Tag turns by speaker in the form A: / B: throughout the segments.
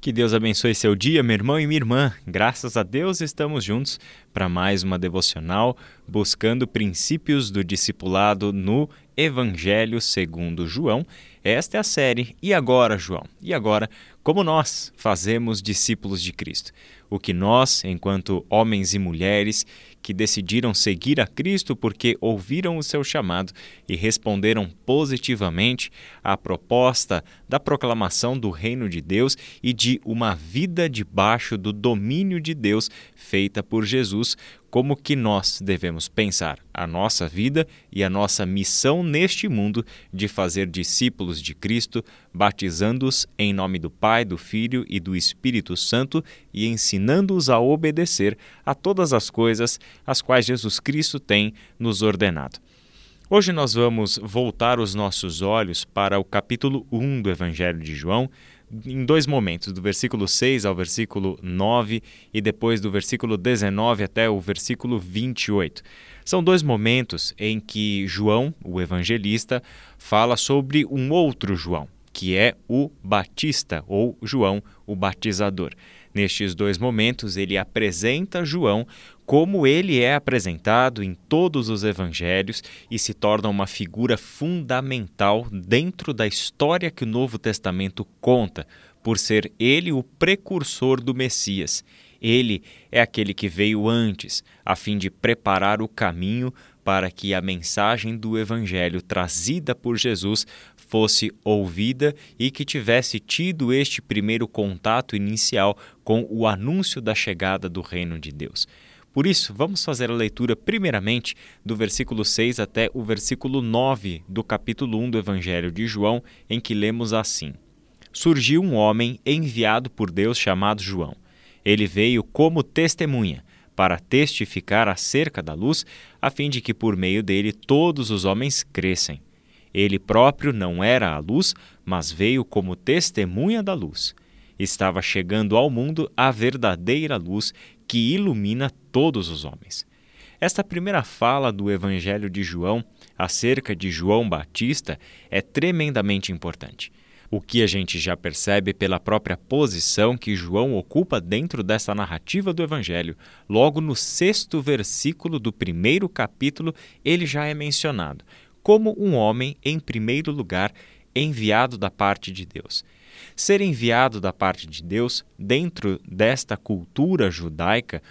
A: Que Deus abençoe seu dia, meu irmão e minha irmã. Graças a Deus estamos juntos para mais uma devocional buscando princípios do discipulado no Evangelho segundo João. Esta é a série E agora, João? E agora, como nós fazemos discípulos de Cristo? O que nós, enquanto homens e mulheres que decidiram seguir a Cristo porque ouviram o seu chamado e responderam positivamente à proposta da proclamação do reino de Deus e de uma vida debaixo do domínio de Deus feita por Jesus, como que nós devemos pensar a nossa vida e a nossa missão neste mundo de fazer discípulos de Cristo, batizando-os em nome do Pai, do Filho e do Espírito Santo e ensinando-os a obedecer a todas as coisas as quais Jesus Cristo tem nos ordenado. Hoje nós vamos voltar os nossos olhos para o capítulo 1 do Evangelho de João, em dois momentos, do versículo 6 ao versículo 9 e depois do versículo 19 até o versículo 28. São dois momentos em que João, o evangelista, fala sobre um outro João, que é o Batista ou João, o batizador. Nestes dois momentos, ele apresenta João como ele é apresentado em todos os evangelhos e se torna uma figura fundamental dentro da história que o Novo Testamento conta, por ser ele o precursor do Messias. Ele é aquele que veio antes, a fim de preparar o caminho para que a mensagem do Evangelho trazida por Jesus fosse ouvida e que tivesse tido este primeiro contato inicial com o anúncio da chegada do reino de Deus. Por isso, vamos fazer a leitura primeiramente do versículo 6 até o versículo 9 do capítulo 1 do Evangelho de João, em que lemos assim: Surgiu um homem enviado por Deus chamado João. Ele veio como testemunha para testificar acerca da luz, a fim de que por meio dele todos os homens crescem. Ele próprio não era a luz, mas veio como testemunha da luz. Estava chegando ao mundo a verdadeira luz que ilumina todos os homens. Esta primeira fala do Evangelho de João acerca de João Batista é tremendamente importante. O que a gente já percebe pela própria posição que João ocupa dentro dessa narrativa do Evangelho. Logo no sexto versículo do primeiro capítulo, ele já é mencionado como um homem, em primeiro lugar, enviado da parte de Deus. Ser enviado da parte de Deus, dentro desta cultura judaica,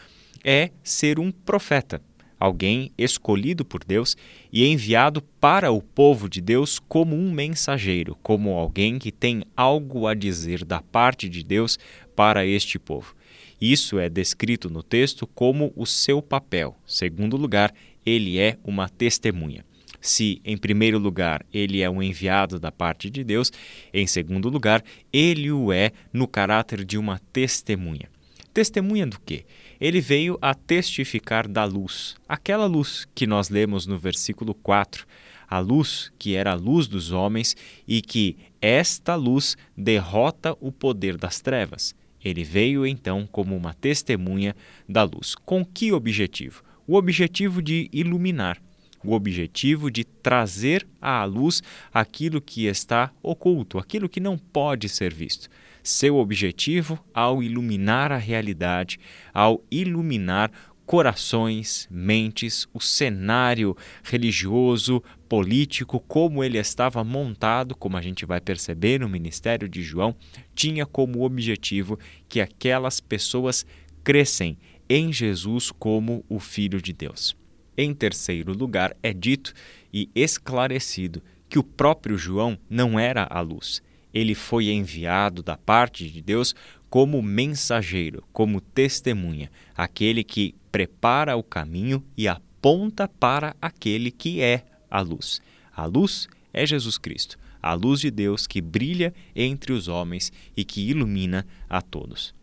A: é ser um profeta, alguém escolhido por Deus e enviado para o povo de Deus como um mensageiro, como alguém que tem algo a dizer da parte de Deus para este povo. Isso é descrito no texto como o seu papel. Segundo lugar, ele é uma testemunha se, em primeiro lugar, ele é um enviado da parte de Deus, em segundo lugar, ele o é no caráter de uma testemunha. Testemunha do quê? Ele veio a testificar da luz, aquela luz que nós lemos no versículo 4, a luz que era a luz dos homens e que esta luz derrota o poder das trevas. Ele veio então como uma testemunha da luz. Com que objetivo? O objetivo de iluminar o objetivo de trazer à luz aquilo que está oculto, aquilo que não pode ser visto. Seu objetivo, ao iluminar a realidade, ao iluminar corações, mentes, o cenário religioso, político, como ele estava montado, como a gente vai perceber no ministério de João, tinha como objetivo que aquelas pessoas crescem em Jesus como o Filho de Deus. Em terceiro lugar, é dito e esclarecido que o próprio João não era a luz. Ele foi enviado da parte de Deus como mensageiro, como testemunha, aquele que prepara o caminho e aponta para aquele que é a luz. A luz é Jesus Cristo, a luz de Deus que brilha entre os homens e que ilumina a todos.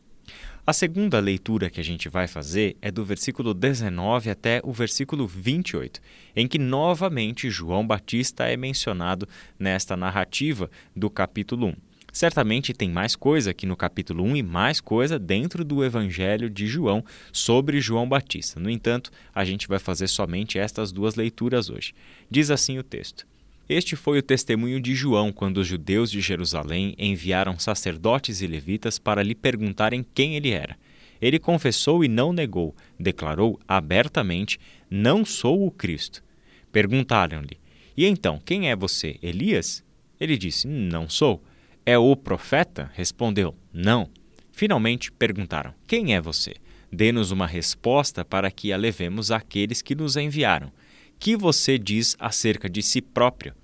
A: A segunda leitura que a gente vai fazer é do versículo 19 até o versículo 28, em que novamente João Batista é mencionado nesta narrativa do capítulo 1. Certamente tem mais coisa aqui no capítulo 1 e mais coisa dentro do Evangelho de João sobre João Batista. No entanto, a gente vai fazer somente estas duas leituras hoje. Diz assim o texto: Este foi o testemunho de João quando os judeus de Jerusalém enviaram sacerdotes e levitas para lhe perguntarem quem ele era. Ele confessou e não negou, declarou abertamente: Não sou o Cristo. Perguntaram-lhe: E então, quem é você, Elias? Ele disse: Não sou. É o profeta? Respondeu: Não. Finalmente perguntaram: Quem é você? Dê-nos uma resposta para que a levemos àqueles que nos enviaram que você diz acerca de si próprio?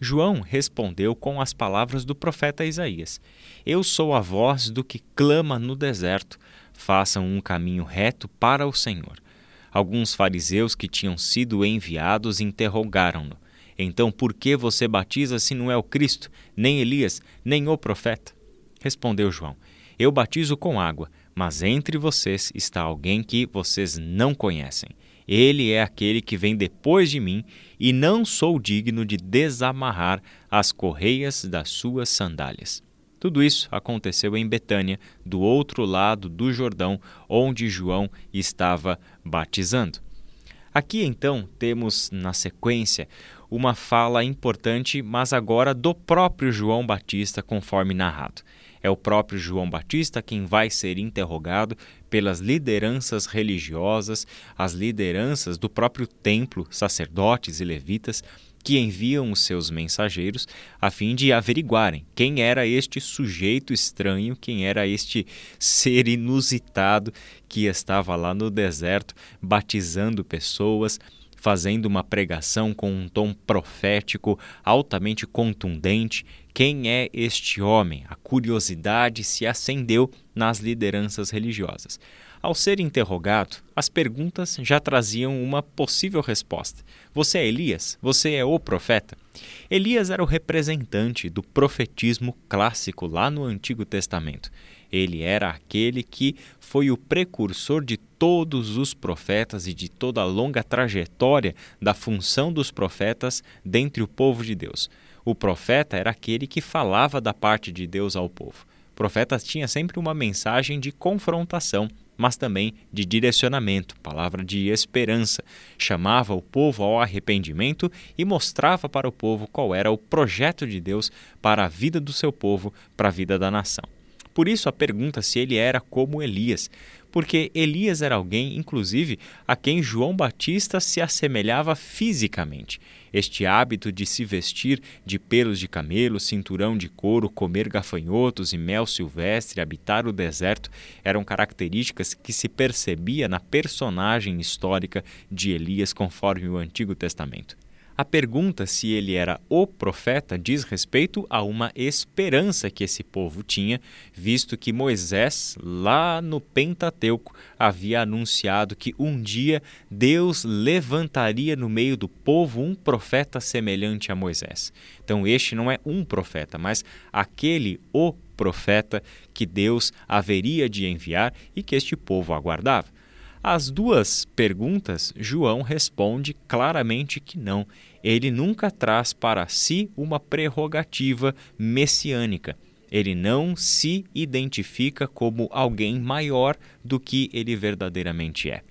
A: João respondeu com as palavras do profeta Isaías: Eu sou a voz do que clama no deserto, façam um caminho reto para o Senhor. Alguns fariseus que tinham sido enviados interrogaram-no: Então por que você batiza se não é o Cristo, nem Elias, nem o profeta? Respondeu João: Eu batizo com água, mas entre vocês está alguém que vocês não conhecem. Ele é aquele que vem depois de mim, e não sou digno de desamarrar as correias das suas sandálias. Tudo isso aconteceu em Betânia, do outro lado do Jordão, onde João estava batizando. Aqui então temos na sequência uma fala importante, mas agora do próprio João Batista, conforme narrado. É o próprio João Batista quem vai ser interrogado pelas lideranças religiosas, as lideranças do próprio templo, sacerdotes e levitas, que enviam os seus mensageiros a fim de averiguarem quem era este sujeito estranho, quem era este ser inusitado que estava lá no deserto batizando pessoas, fazendo uma pregação com um tom profético altamente contundente. Quem é este homem? A curiosidade se acendeu nas lideranças religiosas. Ao ser interrogado, as perguntas já traziam uma possível resposta. Você é Elias? Você é o profeta? Elias era o representante do profetismo clássico lá no Antigo Testamento. Ele era aquele que foi o precursor de todos os profetas e de toda a longa trajetória da função dos profetas dentre o povo de Deus. O profeta era aquele que falava da parte de Deus ao povo. O profeta tinha sempre uma mensagem de confrontação, mas também de direcionamento, palavra de esperança. Chamava o povo ao arrependimento e mostrava para o povo qual era o projeto de Deus para a vida do seu povo, para a vida da nação. Por isso a pergunta se ele era como Elias, porque Elias era alguém, inclusive, a quem João Batista se assemelhava fisicamente. Este hábito de se vestir de pelos de camelo, cinturão de couro, comer gafanhotos e mel silvestre, habitar o deserto, eram características que se percebia na personagem histórica de Elias conforme o Antigo Testamento. A pergunta se ele era o profeta diz respeito a uma esperança que esse povo tinha, visto que Moisés, lá no Pentateuco, havia anunciado que um dia Deus levantaria no meio do povo um profeta semelhante a Moisés. Então, este não é um profeta, mas aquele o profeta que Deus haveria de enviar e que este povo aguardava. As duas perguntas, João responde claramente que não. Ele nunca traz para si uma prerrogativa messiânica. Ele não se identifica como alguém maior do que ele verdadeiramente é.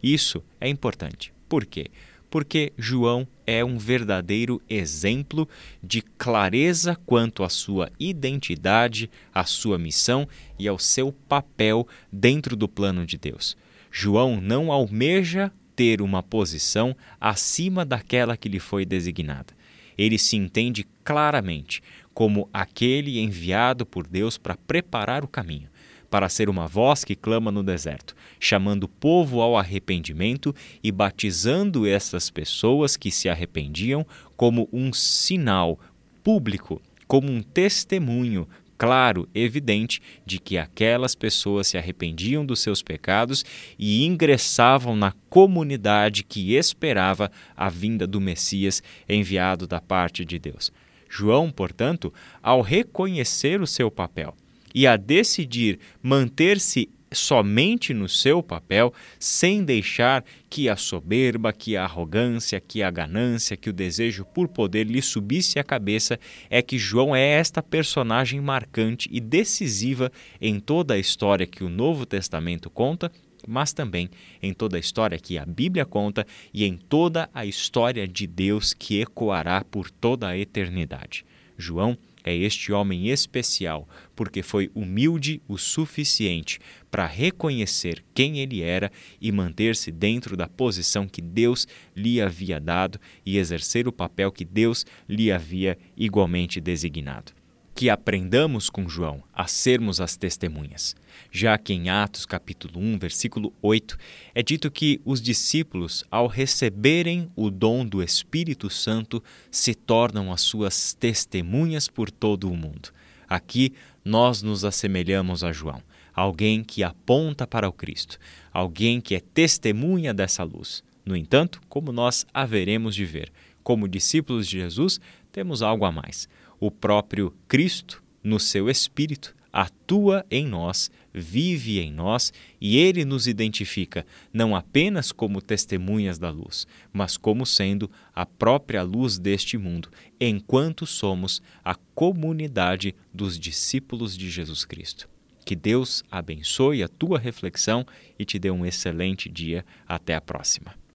A: Isso é importante. Por quê? Porque João é um verdadeiro exemplo de clareza quanto à sua identidade, à sua missão e ao seu papel dentro do plano de Deus. João não almeja ter uma posição acima daquela que lhe foi designada. Ele se entende claramente como aquele enviado por Deus para preparar o caminho, para ser uma voz que clama no deserto, chamando o povo ao arrependimento e batizando essas pessoas que se arrependiam como um sinal público, como um testemunho claro, evidente, de que aquelas pessoas se arrependiam dos seus pecados e ingressavam na comunidade que esperava a vinda do Messias enviado da parte de Deus. João, portanto, ao reconhecer o seu papel e a decidir manter-se somente no seu papel, sem deixar que a soberba, que a arrogância, que a ganância, que o desejo por poder lhe subisse à cabeça, é que João é esta personagem marcante e decisiva em toda a história que o Novo Testamento conta, mas também em toda a história que a Bíblia conta e em toda a história de Deus que ecoará por toda a eternidade. João é este homem especial porque foi humilde o suficiente para reconhecer quem ele era e manter-se dentro da posição que Deus lhe havia dado e exercer o papel que Deus lhe havia igualmente designado que aprendamos com João a sermos as testemunhas, já que em Atos capítulo 1, versículo 8, é dito que os discípulos, ao receberem o dom do Espírito Santo, se tornam as suas testemunhas por todo o mundo. Aqui nós nos assemelhamos a João, alguém que aponta para o Cristo, alguém que é testemunha dessa luz. No entanto, como nós haveremos de ver, como discípulos de Jesus, temos algo a mais o próprio Cristo, no seu Espírito, atua em nós, vive em nós e ele nos identifica não apenas como testemunhas da luz, mas como sendo a própria luz deste mundo, enquanto somos a comunidade dos discípulos de Jesus Cristo. Que Deus abençoe a tua reflexão e te dê um excelente dia. Até a próxima.